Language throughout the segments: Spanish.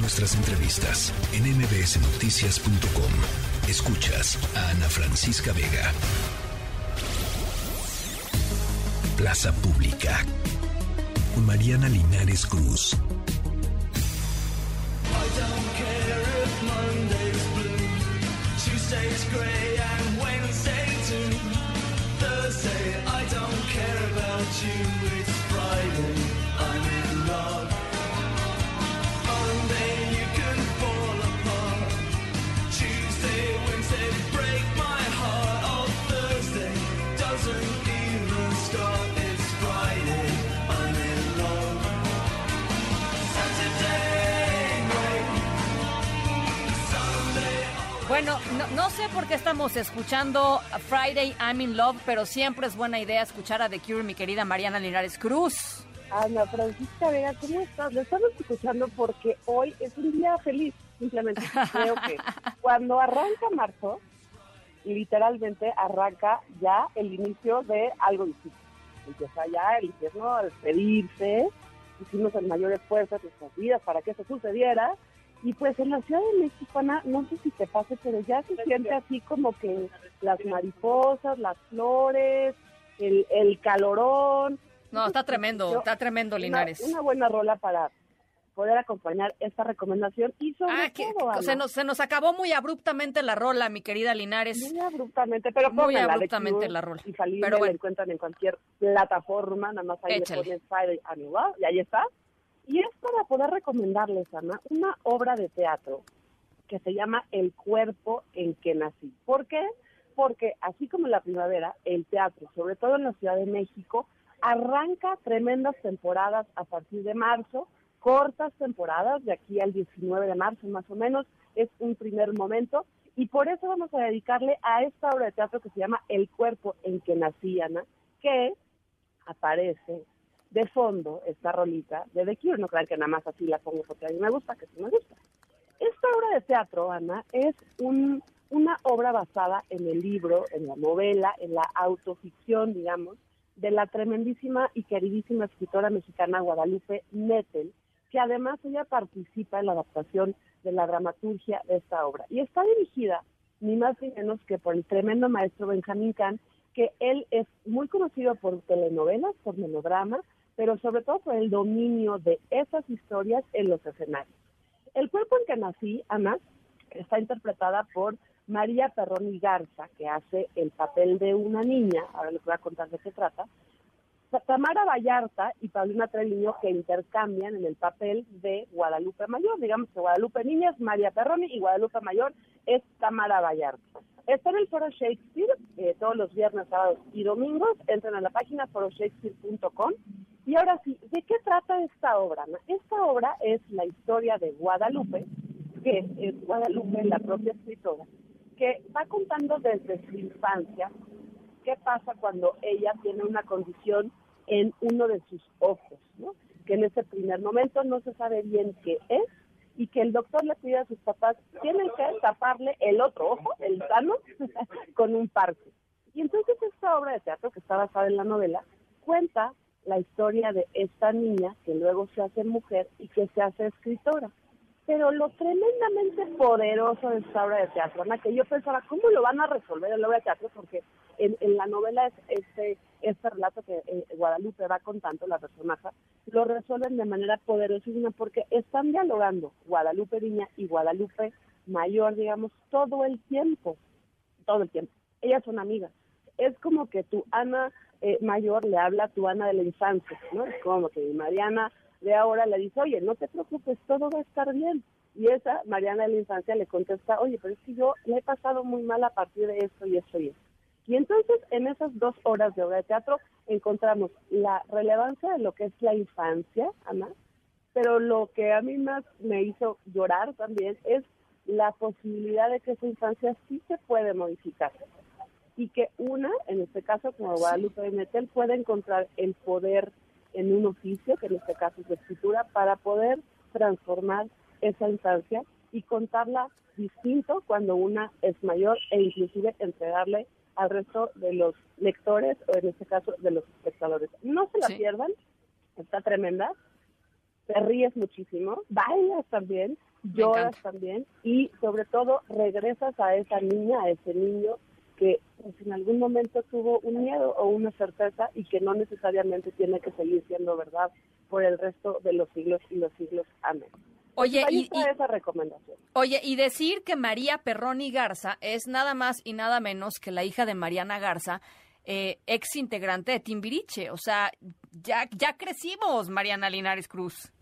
Nuestras entrevistas en mbsnoticias.com. Escuchas a Ana Francisca Vega. Plaza Pública. Con Mariana Linares Cruz. Bueno, no, sé por qué estamos escuchando Friday I'm in Love, pero siempre es buena idea escuchar a The Cure, mi querida Mariana Linares Cruz. Ana Francisca Vega, ¿cómo estás? Lo estamos escuchando porque hoy es un día feliz, simplemente. Creo que cuando arranca marzo, literalmente arranca ya el inicio de algo difícil. Empieza ya el infierno a despedirse, hicimos el mayor esfuerzo de nuestras vidas para que eso sucediera, y pues en la Ciudad de México, Ana, no sé si te pase, pero ya se siente así como que las mariposas, las flores, el, el calorón. No, está tremendo, está tremendo, Linares. Una, buena rola para poder acompañar esta recomendación y sobre ah, que, se nos se nos acabó muy abruptamente la rola, mi querida Linares. Muy abruptamente, pero muy abruptamente la rola. pero bueno. la encuentran en cualquier plataforma, nada más ahí Échale. le ponen y ahí está. Y es para poder recomendarles, Ana, una obra de teatro que se llama El cuerpo en que nací. ¿Por qué? Porque así como en la primavera, el teatro, sobre todo en la Ciudad de México, arranca tremendas temporadas a partir de marzo, cortas temporadas, de aquí al 19 de marzo más o menos, es un primer momento, y por eso vamos a dedicarle a esta obra de teatro que se llama El cuerpo en que nací, Ana, que aparece de fondo esta rolita de The Cure. No crean que nada más así la pongo porque a mí me gusta, que sí me gusta. Esta obra de teatro, Ana, es un, una obra basada en el libro, en la novela, en la autoficción, digamos, de la tremendísima y queridísima escritora mexicana Guadalupe Nettel, que además ella participa en la adaptación de la dramaturgia de esta obra. Y está dirigida ni más ni menos que por el tremendo maestro Benjamín Kahn, que él es muy conocido por telenovelas, por melodramas, pero sobre todo por el dominio de esas historias en los escenarios. El cuerpo en que nací, Ana, está interpretada por María Perroni Garza, que hace el papel de una niña, ahora les voy a contar de qué trata, Tamara Vallarta y Paulina Treliño que intercambian en el papel de Guadalupe Mayor. Digamos que Guadalupe Niña es María Perroni y Guadalupe Mayor es Tamara Vallarta. Está en el Foro Shakespeare eh, todos los viernes, sábados y domingos. Entren a la página foroshakespeare.com y ahora sí, ¿de qué trata esta obra? Esta obra es la historia de Guadalupe, que es Guadalupe, la propia escritora, que va contando desde su infancia qué pasa cuando ella tiene una condición en uno de sus ojos, que en ese primer momento no se sabe bien qué es y que el doctor le pide a sus papás, tienen que taparle el otro ojo, el sano, con un parche. Y entonces esta obra de teatro, que está basada en la novela, cuenta la historia de esta niña que luego se hace mujer y que se hace escritora. Pero lo tremendamente poderoso de esta obra de teatro, Ana, que yo pensaba, ¿cómo lo van a resolver en la obra de teatro? Porque en, la novela es este, este relato que eh, Guadalupe va contando, la personaje, lo resuelven de manera poderosísima porque están dialogando Guadalupe Niña y Guadalupe Mayor, digamos, todo el tiempo, todo el tiempo. Ellas son amigas. Es como que tu Ana eh, mayor le habla a tu Ana de la infancia, ¿no? Es como que Mariana de ahora le dice, oye, no te preocupes, todo va a estar bien. Y esa, Mariana de la infancia, le contesta, oye, pero es que yo le he pasado muy mal a partir de esto y esto y esto. Y entonces, en esas dos horas de obra de teatro, encontramos la relevancia de lo que es la infancia, Ana, pero lo que a mí más me hizo llorar también es la posibilidad de que esa infancia sí se puede modificar y que una, en este caso como Guadalupe de Metel, puede encontrar el poder en un oficio, que en este caso es la escritura, para poder transformar esa instancia y contarla distinto cuando una es mayor e inclusive entregarle al resto de los lectores o en este caso de los espectadores. No se la pierdan, está tremenda, te ríes muchísimo, bailas también, lloras también y sobre todo regresas a esa niña, a ese niño que pues, en algún momento tuvo un miedo o una certeza y que no necesariamente tiene que seguir siendo verdad por el resto de los siglos y los siglos. Amén. Oye, y, esa recomendación. Oye, y decir que María Perroni Garza es nada más y nada menos que la hija de Mariana Garza, eh, ex integrante de Timbiriche. O sea, ya, ya crecimos, Mariana Linares Cruz.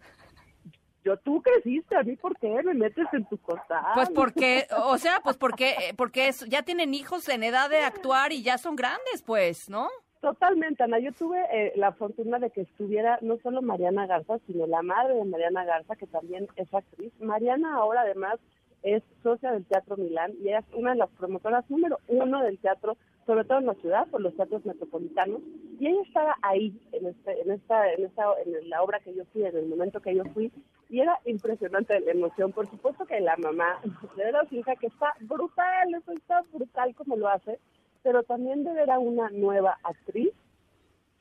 Yo, tú creciste, a mí, ¿por qué me metes en tu costal? Pues porque, o sea, pues porque, porque ya tienen hijos en edad de actuar y ya son grandes, pues, ¿no? Totalmente, Ana. Yo tuve eh, la fortuna de que estuviera no solo Mariana Garza, sino la madre de Mariana Garza, que también es actriz. Mariana ahora además es socia del Teatro Milán y es una de las promotoras número uno del teatro, sobre todo en la ciudad, por los teatros metropolitanos. Y ella estaba ahí, en, este, en, esta, en, esta, en la obra que yo fui, en el momento que yo fui, y era impresionante la emoción. Por supuesto que la mamá de verdad, hija que está brutal, eso está brutal como lo hace pero también de ver a una nueva actriz,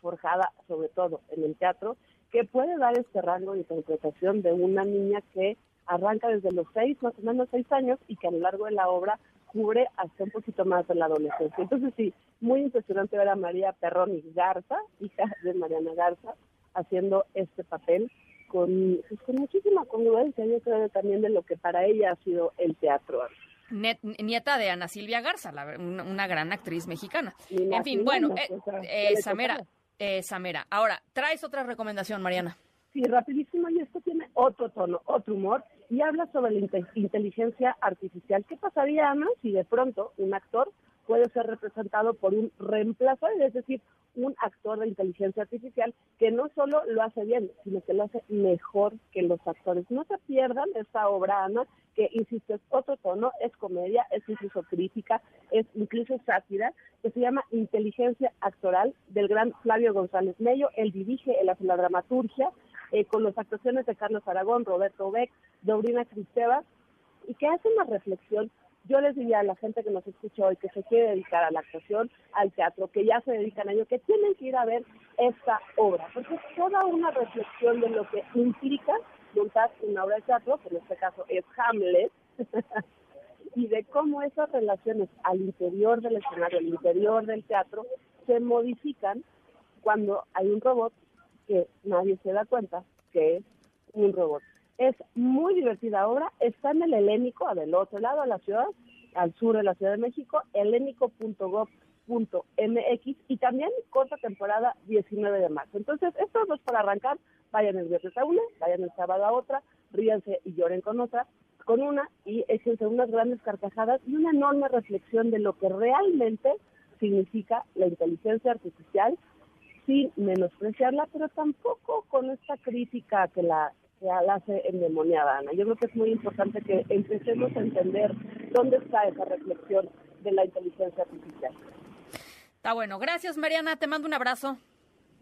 forjada sobre todo en el teatro, que puede dar este rango de interpretación de una niña que arranca desde los seis, más o menos seis años, y que a lo largo de la obra cubre hasta un poquito más de la adolescencia. Entonces sí, muy impresionante ver a María Perroni Garza, hija de Mariana Garza, haciendo este papel con, pues, muchísima congruencia, yo creo también de lo que para ella ha sido el teatro nieta de Ana Silvia Garza, una, gran actriz mexicana. En fin, bueno, eh, eh, Samera, eh, Samera. Ahora, traes otra recomendación, Mariana. Sí, rapidísimo, y esto tiene otro tono, otro humor, y habla sobre la inteligencia artificial. ¿Qué pasaría, Ana, si de pronto un actor puede ser representado por un reemplazador, es decir, un actor de inteligencia artificial que no solo lo hace bien, sino que lo hace mejor que los actores. No se pierdan esta obra, Ana, que, insisto, es otro tono, es comedia, es incluso crítica, es incluso sátira, que se llama Inteligencia Actoral, del gran Flavio González Mello. Él dirige, él hace la dramaturgia, eh, con las actuaciones de Carlos Aragón, Roberto Beck, Dorina Cristeva, y que hace una reflexión yo les diría a la gente que nos escucha hoy que se quiere dedicar a la actuación, al teatro, que ya se dedican a ello, que tienen que ir a ver esta obra, porque es toda una reflexión de lo que implica montar una obra de teatro, que en este caso es Hamlet, y de cómo esas relaciones al interior del escenario, al interior del teatro, se modifican cuando hay un robot que nadie se da cuenta que es un robot. Es muy divertida obra, está en el helénico, del otro lado de la ciudad, al sur de la Ciudad de México, helénico.gov.mx y también corta temporada 19 de marzo. Entonces, esto es para arrancar, vayan el viernes a una, vayan el sábado a otra, ríanse y lloren con otra, con una y échense unas grandes carcajadas y una enorme reflexión de lo que realmente significa la inteligencia artificial sin menospreciarla, pero tampoco con esta crítica que la que la hace endemoniada, Ana. Yo creo que es muy importante que empecemos a entender dónde está esa reflexión de la inteligencia artificial. Está bueno. Gracias, Mariana. Te mando un abrazo.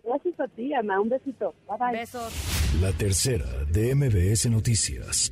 Gracias a ti, Ana. Un besito. Bye bye. Besos. La tercera de MBS Noticias.